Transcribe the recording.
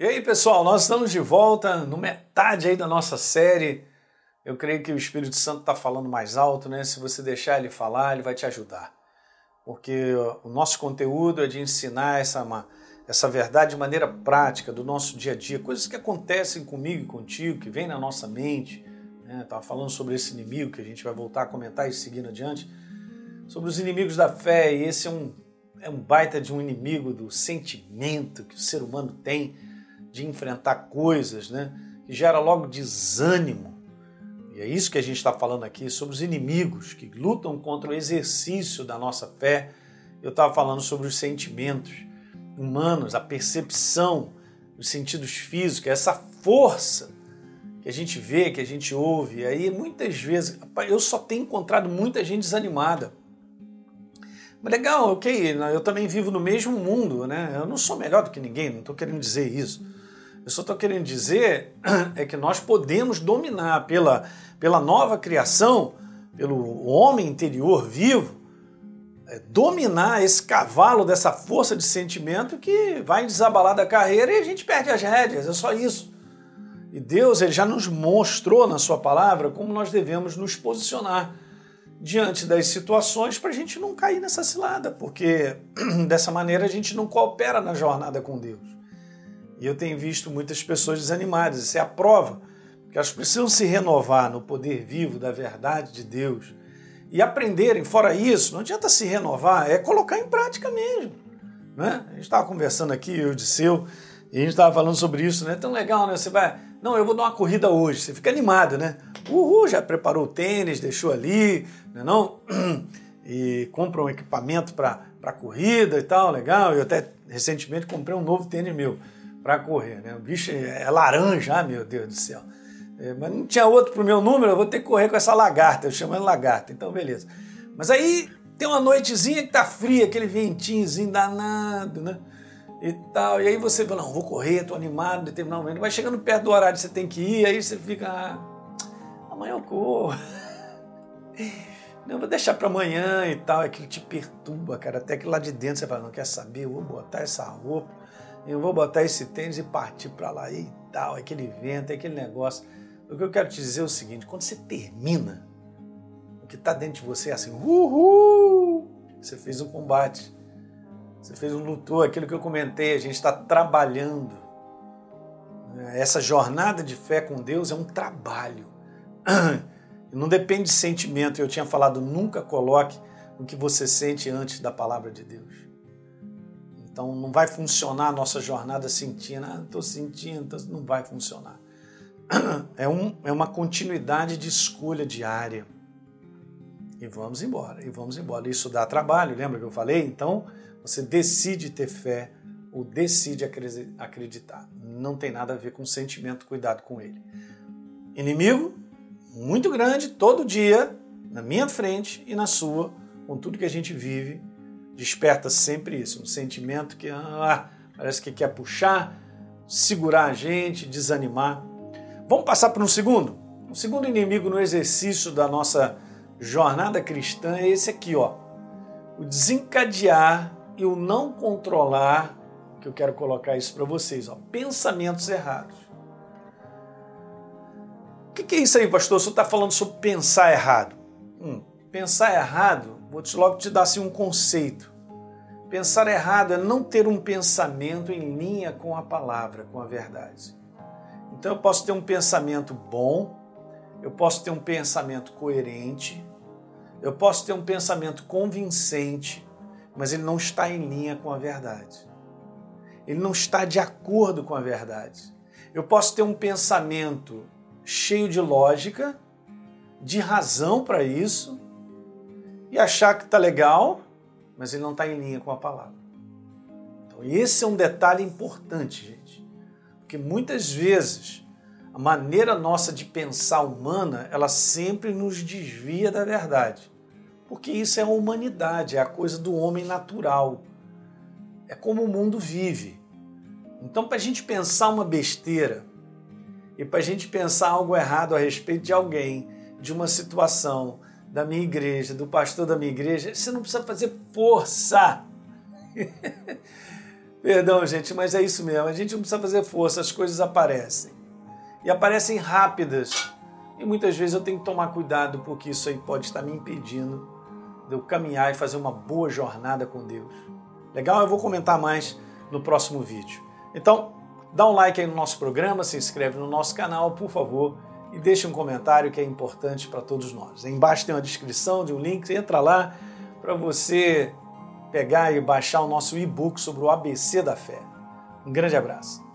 E aí, pessoal, nós estamos de volta no metade aí da nossa série. Eu creio que o Espírito Santo está falando mais alto, né? Se você deixar ele falar, ele vai te ajudar. Porque o nosso conteúdo é de ensinar essa, essa verdade de maneira prática do nosso dia a dia, coisas que acontecem comigo e contigo, que vêm na nossa mente. Né? Estava falando sobre esse inimigo que a gente vai voltar a comentar e seguindo adiante. Sobre os inimigos da fé, e esse é um, é um baita de um inimigo do sentimento que o ser humano tem de enfrentar coisas, né? Que gera logo desânimo. E é isso que a gente está falando aqui sobre os inimigos que lutam contra o exercício da nossa fé. Eu estava falando sobre os sentimentos humanos, a percepção, os sentidos físicos, essa força que a gente vê, que a gente ouve. E aí muitas vezes eu só tenho encontrado muita gente desanimada. Mas legal, ok, eu também vivo no mesmo mundo, né? Eu não sou melhor do que ninguém, não estou querendo dizer isso. Eu só estou querendo dizer é que nós podemos dominar pela, pela nova criação, pelo homem interior vivo, é, dominar esse cavalo dessa força de sentimento que vai desabalar da carreira e a gente perde as rédeas, é só isso. E Deus ele já nos mostrou na sua palavra como nós devemos nos posicionar diante das situações para a gente não cair nessa cilada, porque dessa maneira a gente não coopera na jornada com Deus. E eu tenho visto muitas pessoas desanimadas. Isso é a prova que elas precisam se renovar no poder vivo da verdade de Deus e aprenderem. Fora isso, não adianta se renovar, é colocar em prática mesmo. Né? A gente estava conversando aqui, eu de seu, e a gente estava falando sobre isso, né? Tão legal, né? Você vai, não, eu vou dar uma corrida hoje. Você fica animado, né? Uhul, já preparou o tênis, deixou ali, né? Não? E compra um equipamento para corrida e tal, legal. Eu até recentemente comprei um novo tênis meu para correr. Né? O bicho é laranja, ah, meu Deus do céu. É, mas não tinha outro pro meu número, eu vou ter que correr com essa lagarta, eu chamo ela lagarta, então beleza. Mas aí tem uma noitezinha que tá fria, aquele ventinhozinho danado, né? E tal. E aí você fala, não, vou correr, tô animado, determinado momento. Vai chegando perto do horário que você tem que ir, aí você fica, ah, amanhã eu corro. Não, vou deixar para amanhã e tal. Aquilo te perturba, cara. Até que lá de dentro você fala, não quer saber, eu vou botar essa roupa eu vou botar esse tênis e partir para lá e tal, aquele vento, aquele negócio. O que eu quero te dizer é o seguinte: quando você termina, o que está dentro de você é assim, uhul! Você fez um combate, você fez um lutou, aquilo que eu comentei, a gente está trabalhando. Essa jornada de fé com Deus é um trabalho. Não depende de sentimento. Eu tinha falado, nunca coloque o que você sente antes da palavra de Deus. Então não vai funcionar a nossa jornada sentindo, ah, estou sentindo, não vai funcionar. É, um, é uma continuidade de escolha diária. E vamos embora, e vamos embora. Isso dá trabalho, lembra que eu falei? Então você decide ter fé ou decide acreditar. Não tem nada a ver com sentimento, cuidado com ele. Inimigo muito grande todo dia, na minha frente e na sua, com tudo que a gente vive desperta sempre isso, um sentimento que ah, parece que quer puxar, segurar a gente, desanimar. Vamos passar para um segundo? Um segundo inimigo no exercício da nossa jornada cristã é esse aqui, ó. O desencadear e o não controlar, que eu quero colocar isso para vocês, ó, pensamentos errados. O que é isso aí, pastor? Você está falando sobre pensar errado. Pensar errado Vou te logo te dar assim, um conceito. Pensar errado é não ter um pensamento em linha com a palavra, com a verdade. Então eu posso ter um pensamento bom, eu posso ter um pensamento coerente, eu posso ter um pensamento convincente, mas ele não está em linha com a verdade. Ele não está de acordo com a verdade. Eu posso ter um pensamento cheio de lógica, de razão para isso, e achar que está legal, mas ele não está em linha com a palavra. Então, esse é um detalhe importante, gente, porque muitas vezes a maneira nossa de pensar humana, ela sempre nos desvia da verdade, porque isso é a humanidade, é a coisa do homem natural, é como o mundo vive. Então, para a gente pensar uma besteira e para a gente pensar algo errado a respeito de alguém, de uma situação, da minha igreja, do pastor da minha igreja, você não precisa fazer força. Perdão, gente, mas é isso mesmo. A gente não precisa fazer força, as coisas aparecem. E aparecem rápidas. E muitas vezes eu tenho que tomar cuidado porque isso aí pode estar me impedindo de eu caminhar e fazer uma boa jornada com Deus. Legal? Eu vou comentar mais no próximo vídeo. Então, dá um like aí no nosso programa, se inscreve no nosso canal, por favor, e deixe um comentário que é importante para todos nós. Embaixo tem uma descrição de um link, entra lá para você pegar e baixar o nosso e-book sobre o ABC da fé. Um grande abraço.